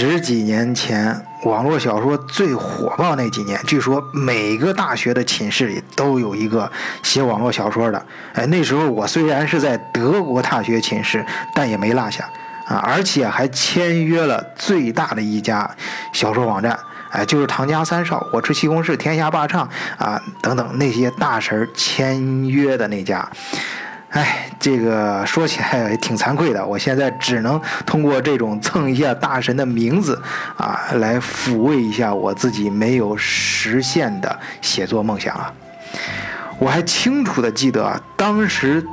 十几年前，网络小说最火爆那几年，据说每个大学的寝室里都有一个写网络小说的。哎，那时候我虽然是在德国大学寝室，但也没落下啊，而且还签约了最大的一家小说网站，哎，就是唐家三少、我吃西红柿、天下霸唱啊等等那些大神签约的那家。哎，这个说起来也挺惭愧的，我现在只能通过这种蹭一下大神的名字啊，来抚慰一下我自己没有实现的写作梦想啊。我还清楚的记得啊，当时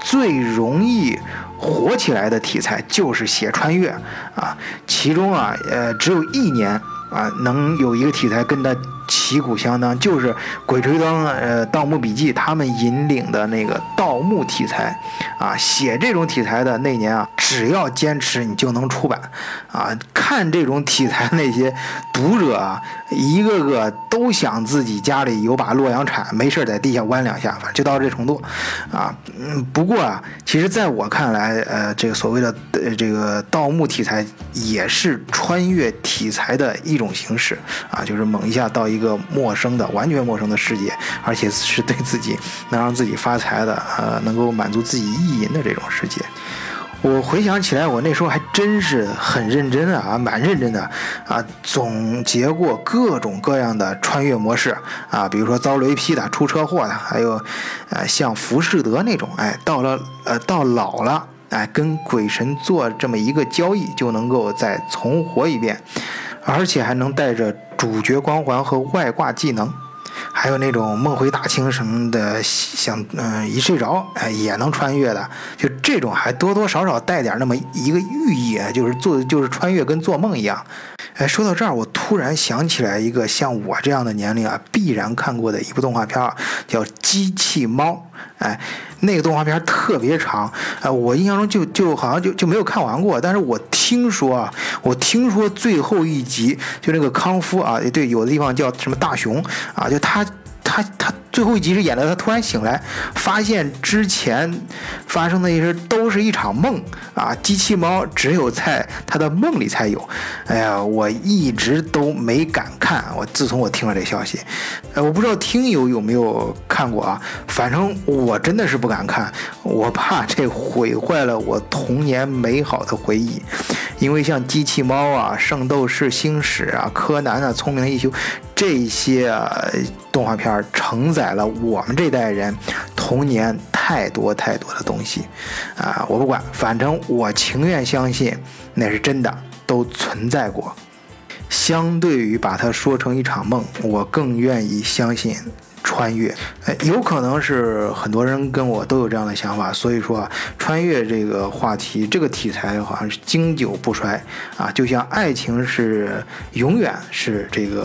最容易火起来的题材就是写穿越啊，其中啊，呃，只有一年啊，能有一个题材跟它。旗鼓相当，就是《鬼吹灯》呃，《盗墓笔记》他们引领的那个盗墓题材，啊，写这种题材的那年啊，只要坚持，你就能出版，啊，看这种题材那些读者啊，一个个都想自己家里有把洛阳铲，没事在地下弯两下，反正就到这程度，啊，嗯，不过啊，其实在我看来，呃，这个所谓的呃这个盗墓题材也是穿越题材的一种形式，啊，就是猛一下到一。一个陌生的、完全陌生的世界，而且是对自己能让自己发财的，呃，能够满足自己意淫的这种世界。我回想起来，我那时候还真是很认真啊，蛮认真的啊，总结过各种各样的穿越模式啊，比如说遭雷劈的、出车祸的，还有呃像浮士德那种，哎，到了呃到老了，哎，跟鬼神做这么一个交易，就能够再重活一遍，而且还能带着。主角光环和外挂技能，还有那种梦回大清什么的，想嗯一睡着哎也能穿越的，就这种还多多少少带点那么一个寓意，就是做就是穿越跟做梦一样。哎，说到这儿，我突然想起来一个像我这样的年龄啊必然看过的一部动画片，叫《机器猫》。哎，那个动画片特别长，哎，我印象中就就好像就就没有看完过。但是我听说啊，我听说最后一集就那个康夫啊，对，有的地方叫什么大熊啊，就他他他。最后一集是演的他突然醒来，发现之前发生的一些都是一场梦啊！机器猫只有在他的梦里才有。哎呀，我一直都没敢看。我自从我听了这消息，我不知道听友有没有看过啊？反正我真的是不敢看，我怕这毁坏了我童年美好的回忆。因为像机器猫啊、圣斗士星矢啊、柯南啊、聪明一休这些动画片承载了我们这代人童年太多太多的东西啊！我不管，反正我情愿相信那是真的，都存在过。相对于把它说成一场梦，我更愿意相信。穿越，哎，有可能是很多人跟我都有这样的想法，所以说啊，穿越这个话题，这个题材好像是经久不衰啊，就像爱情是永远是这个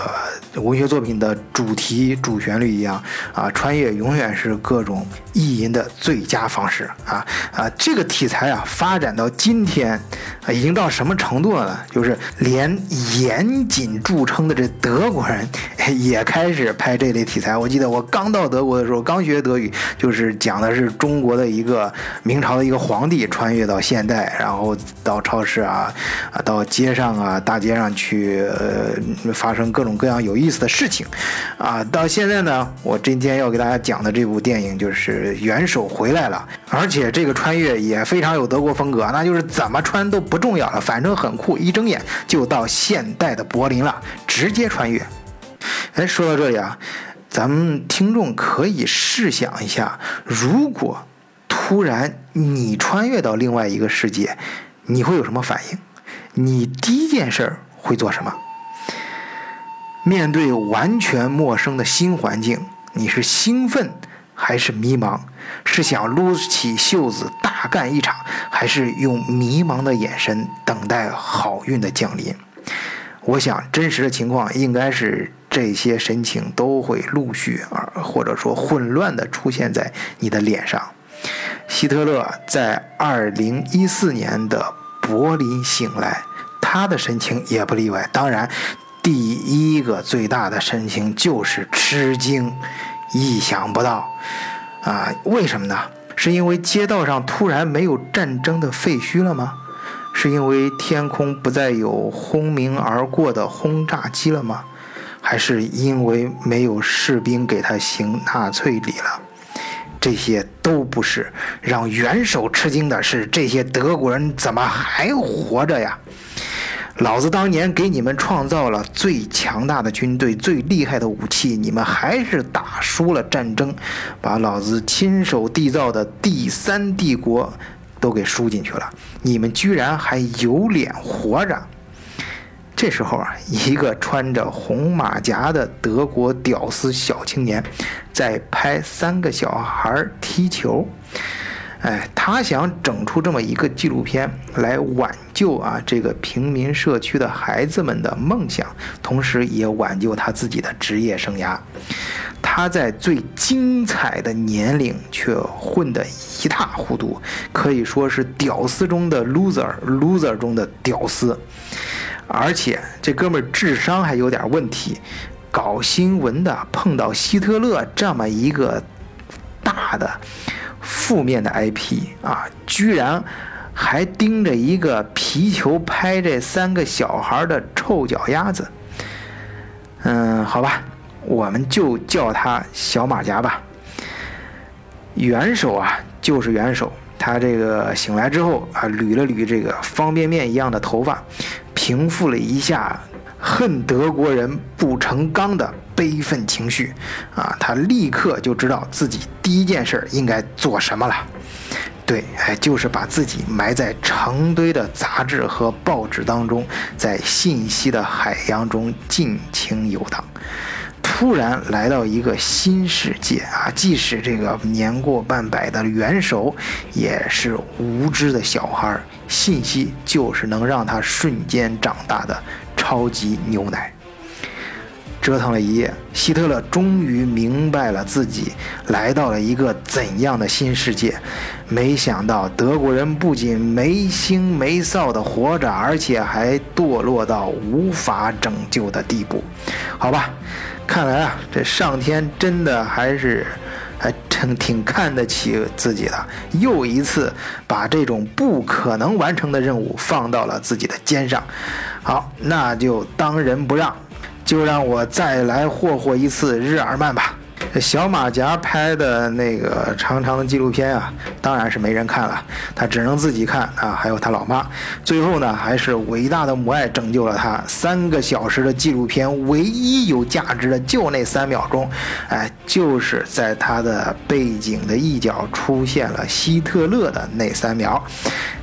文学作品的主题主旋律一样啊，穿越永远是各种意淫的最佳方式啊啊，这个题材啊，发展到今天啊，已经到什么程度了呢？就是连严谨著称的这德国人也开始拍这类题材，我记得。我刚到德国的时候，刚学德语，就是讲的是中国的一个明朝的一个皇帝穿越到现代，然后到超市啊，啊，到街上啊，大街上去，呃，发生各种各样有意思的事情，啊，到现在呢，我今天要给大家讲的这部电影就是元首回来了，而且这个穿越也非常有德国风格，那就是怎么穿都不重要了，反正很酷，一睁眼就到现代的柏林了，直接穿越。哎，说到这里啊。咱们听众可以试想一下，如果突然你穿越到另外一个世界，你会有什么反应？你第一件事儿会做什么？面对完全陌生的新环境，你是兴奋还是迷茫？是想撸起袖子大干一场，还是用迷茫的眼神等待好运的降临？我想，真实的情况应该是。这些神情都会陆续而或者说混乱地出现在你的脸上。希特勒在2014年的柏林醒来，他的神情也不例外。当然，第一个最大的神情就是吃惊，意想不到。啊，为什么呢？是因为街道上突然没有战争的废墟了吗？是因为天空不再有轰鸣而过的轰炸机了吗？还是因为没有士兵给他行纳粹礼了？这些都不是。让元首吃惊的是，这些德国人怎么还活着呀？老子当年给你们创造了最强大的军队、最厉害的武器，你们还是打输了战争，把老子亲手缔造的第三帝国都给输进去了。你们居然还有脸活着？这时候啊，一个穿着红马甲的德国屌丝小青年，在拍三个小孩踢球。哎，他想整出这么一个纪录片来挽救啊这个平民社区的孩子们的梦想，同时也挽救他自己的职业生涯。他在最精彩的年龄却混得一塌糊涂，可以说是屌丝中的 loser，loser 中的屌丝。而且这哥们儿智商还有点问题，搞新闻的碰到希特勒这么一个大的。负面的 IP 啊，居然还盯着一个皮球拍这三个小孩的臭脚丫子。嗯，好吧，我们就叫他小马甲吧。元首啊，就是元首。他这个醒来之后啊，捋了捋这个方便面一样的头发，平复了一下恨德国人不成钢的。悲愤情绪，啊，他立刻就知道自己第一件事应该做什么了。对，哎，就是把自己埋在成堆的杂志和报纸当中，在信息的海洋中尽情游荡。突然来到一个新世界啊！即使这个年过半百的元首，也是无知的小孩。信息就是能让他瞬间长大的超级牛奶。折腾了一夜，希特勒终于明白了自己来到了一个怎样的新世界。没想到德国人不仅没羞没臊的活着，而且还堕落到无法拯救的地步。好吧，看来啊，这上天真的还是还挺挺看得起自己的，又一次把这种不可能完成的任务放到了自己的肩上。好，那就当仁不让。就让我再来霍霍一次日耳曼吧。小马甲拍的那个长长的纪录片啊，当然是没人看了，他只能自己看啊，还有他老妈。最后呢，还是伟大的母爱拯救了他。三个小时的纪录片，唯一有价值的就那三秒钟，哎，就是在他的背景的一角出现了希特勒的那三秒。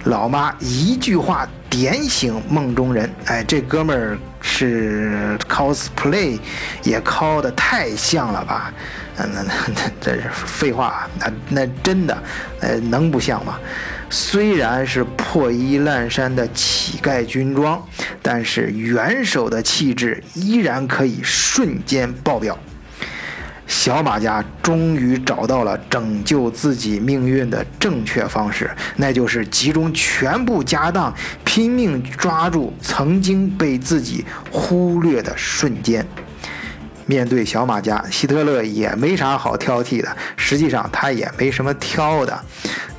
老妈一句话点醒梦中人，哎，这哥们儿。是 cosplay，也 cos 的太像了吧？那那那这是废话，那那真的，呃，能不像吗？虽然是破衣烂衫的乞丐军装，但是元首的气质依然可以瞬间爆表。小马家终于找到了拯救自己命运的正确方式，那就是集中全部家当，拼命抓住曾经被自己忽略的瞬间。面对小马家，希特勒也没啥好挑剔的，实际上他也没什么挑的。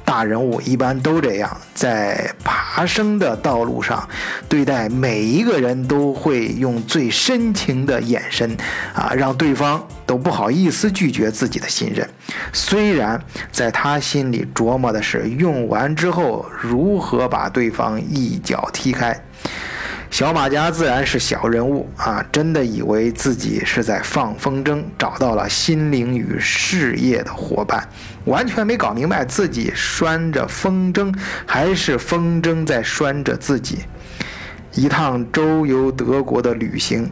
大人物一般都这样，在爬升的道路上，对待每一个人都会用最深情的眼神，啊，让对方都不好意思拒绝自己的信任。虽然在他心里琢磨的是用完之后如何把对方一脚踢开。小马甲自然是小人物啊，真的以为自己是在放风筝，找到了心灵与事业的伙伴，完全没搞明白自己拴着风筝，还是风筝在拴着自己。一趟周游德国的旅行，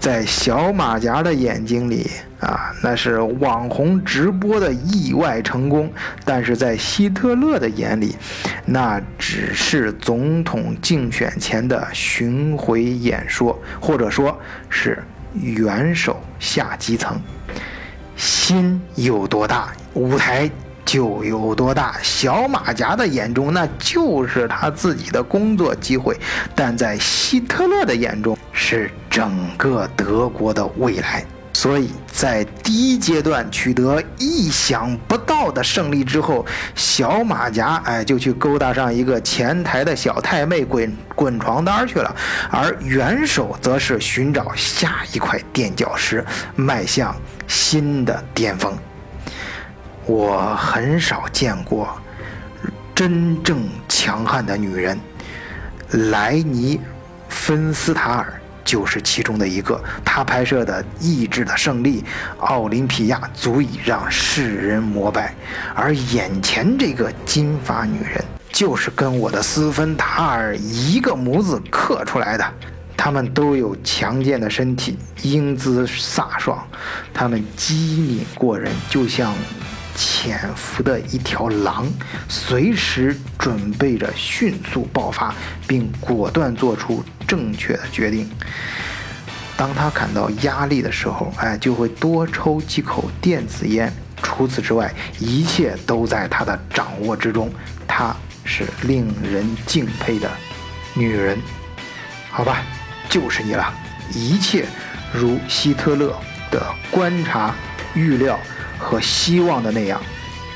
在小马甲的眼睛里啊，那是网红直播的意外成功；但是在希特勒的眼里，那只是总统竞选前的巡回演说，或者说是元首下基层。心有多大，舞台。就有多大，小马甲的眼中那就是他自己的工作机会，但在希特勒的眼中是整个德国的未来。所以在第一阶段取得意想不到的胜利之后，小马甲哎就去勾搭上一个前台的小太妹滚滚床单去了，而元首则是寻找下一块垫脚石，迈向新的巅峰。我很少见过真正强悍的女人，莱尼·芬斯塔尔。就是其中的一个，他拍摄的《意志的胜利》《奥林匹亚》足以让世人膜拜，而眼前这个金发女人，就是跟我的斯芬塔尔一个模子刻出来的。她们都有强健的身体，英姿飒爽，她们机敏过人，就像。潜伏的一条狼，随时准备着迅速爆发，并果断做出正确的决定。当他感到压力的时候，哎，就会多抽几口电子烟。除此之外，一切都在他的掌握之中。她是令人敬佩的女人，好吧，就是你了。一切如希特勒的观察预料。和希望的那样，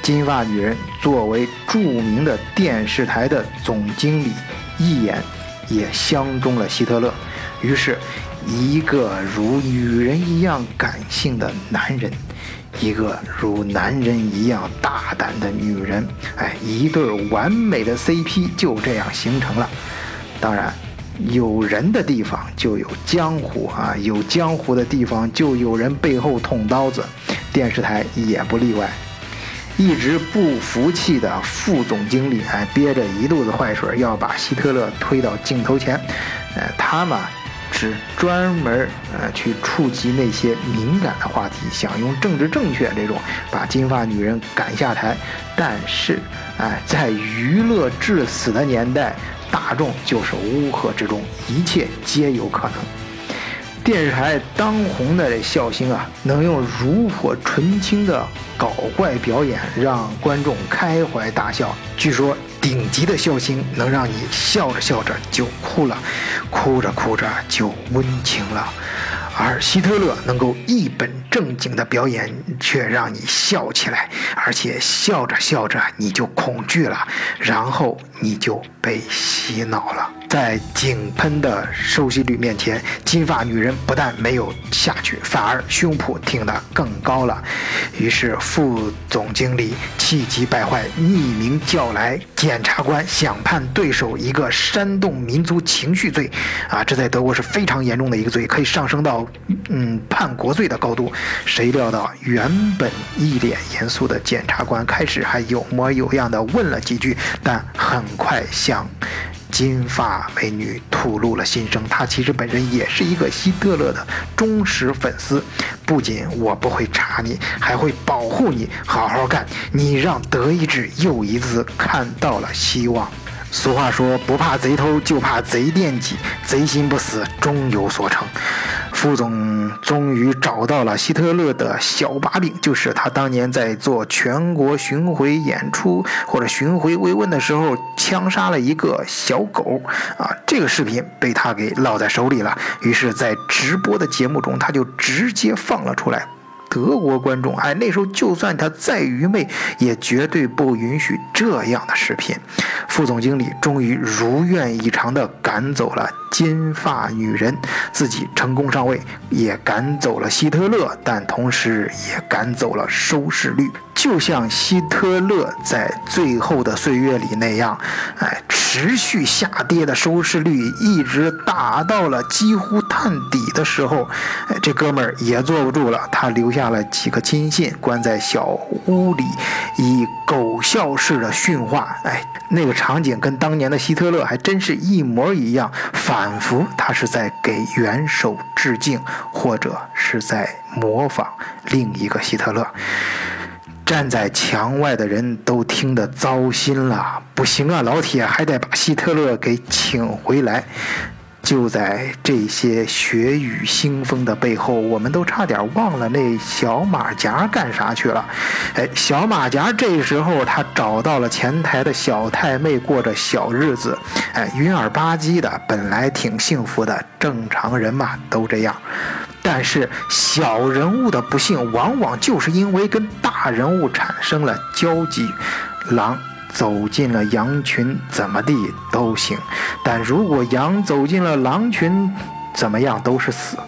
金发女人作为著名的电视台的总经理，一眼也相中了希特勒。于是，一个如女人一样感性的男人，一个如男人一样大胆的女人，哎，一对完美的 CP 就这样形成了。当然，有人的地方就有江湖啊，有江湖的地方就有人背后捅刀子。电视台也不例外，一直不服气的副总经理哎，憋着一肚子坏水，要把希特勒推到镜头前。呃，他嘛，只专门呃去触及那些敏感的话题，想用政治正确这种把金发女人赶下台。但是，哎，在娱乐至死的年代，大众就是乌合之众，一切皆有可能。电视台当红的笑星啊，能用炉火纯青的搞怪表演让观众开怀大笑。据说顶级的笑星能让你笑着笑着就哭了，哭着哭着就温情了。而希特勒能够一本正经的表演，却让你笑起来，而且笑着笑着你就恐惧了，然后你就被洗脑了。在井喷的收视率面前，金发女人不但没有下去，反而胸脯挺得更高了。于是副总经理气急败坏，匿名叫来检察官，想判对手一个煽动民族情绪罪。啊，这在德国是非常严重的一个罪，可以上升到嗯叛国罪的高度。谁料到原本一脸严肃的检察官开始还有模有样的问了几句，但很快向。金发美女吐露了心声，她其实本人也是一个希特勒的忠实粉丝。不仅我不会查你，还会保护你，好好干。你让德意志又一次看到了希望。俗话说，不怕贼偷，就怕贼惦记。贼心不死，终有所成。副总终于找到了希特勒的小把柄，就是他当年在做全国巡回演出或者巡回慰问的时候，枪杀了一个小狗啊！这个视频被他给落在手里了。于是，在直播的节目中，他就直接放了出来。德国观众，哎，那时候就算他再愚昧，也绝对不允许这样的视频。副总经理终于如愿以偿地赶走了金发女人，自己成功上位，也赶走了希特勒，但同时也赶走了收视率。就像希特勒在最后的岁月里那样，哎，持续下跌的收视率一直达到了几乎探底的时候，哎，这哥们儿也坐不住了，他留下了几个亲信，关在小屋里，以狗笑式的训话。哎，那个场景跟当年的希特勒还真是一模一样，反仿佛他是在给元首致敬，或者是在模仿另一个希特勒。站在墙外的人都听得糟心了，不行啊，老铁还得把希特勒给请回来。就在这些血雨腥风的背后，我们都差点忘了那小马甲干啥去了。哎，小马甲这时候他找到了前台的小太妹，过着小日子。哎，云儿吧唧的，本来挺幸福的，正常人嘛都这样。但是小人物的不幸，往往就是因为跟大人物产生了交集。狼走进了羊群，怎么地都行；但如果羊走进了狼群，怎么样都是死。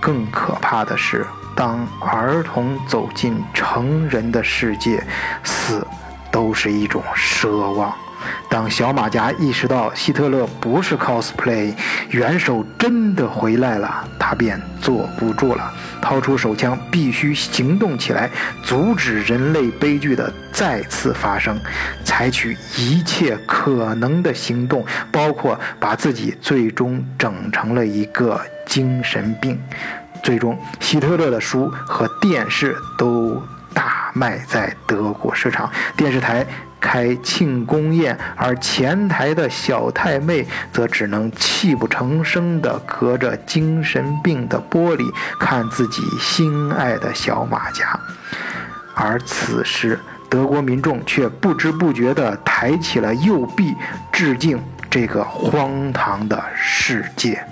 更可怕的是，当儿童走进成人的世界，死都是一种奢望。当小马甲意识到希特勒不是 cosplay，元首真的回来了，他便坐不住了，掏出手枪，必须行动起来，阻止人类悲剧的再次发生，采取一切可能的行动，包括把自己最终整成了一个精神病。最终，希特勒的书和电视都卖在德国市场，电视台。开庆功宴，而前台的小太妹则只能泣不成声地隔着精神病的玻璃看自己心爱的小马甲。而此时，德国民众却不知不觉地抬起了右臂，致敬这个荒唐的世界。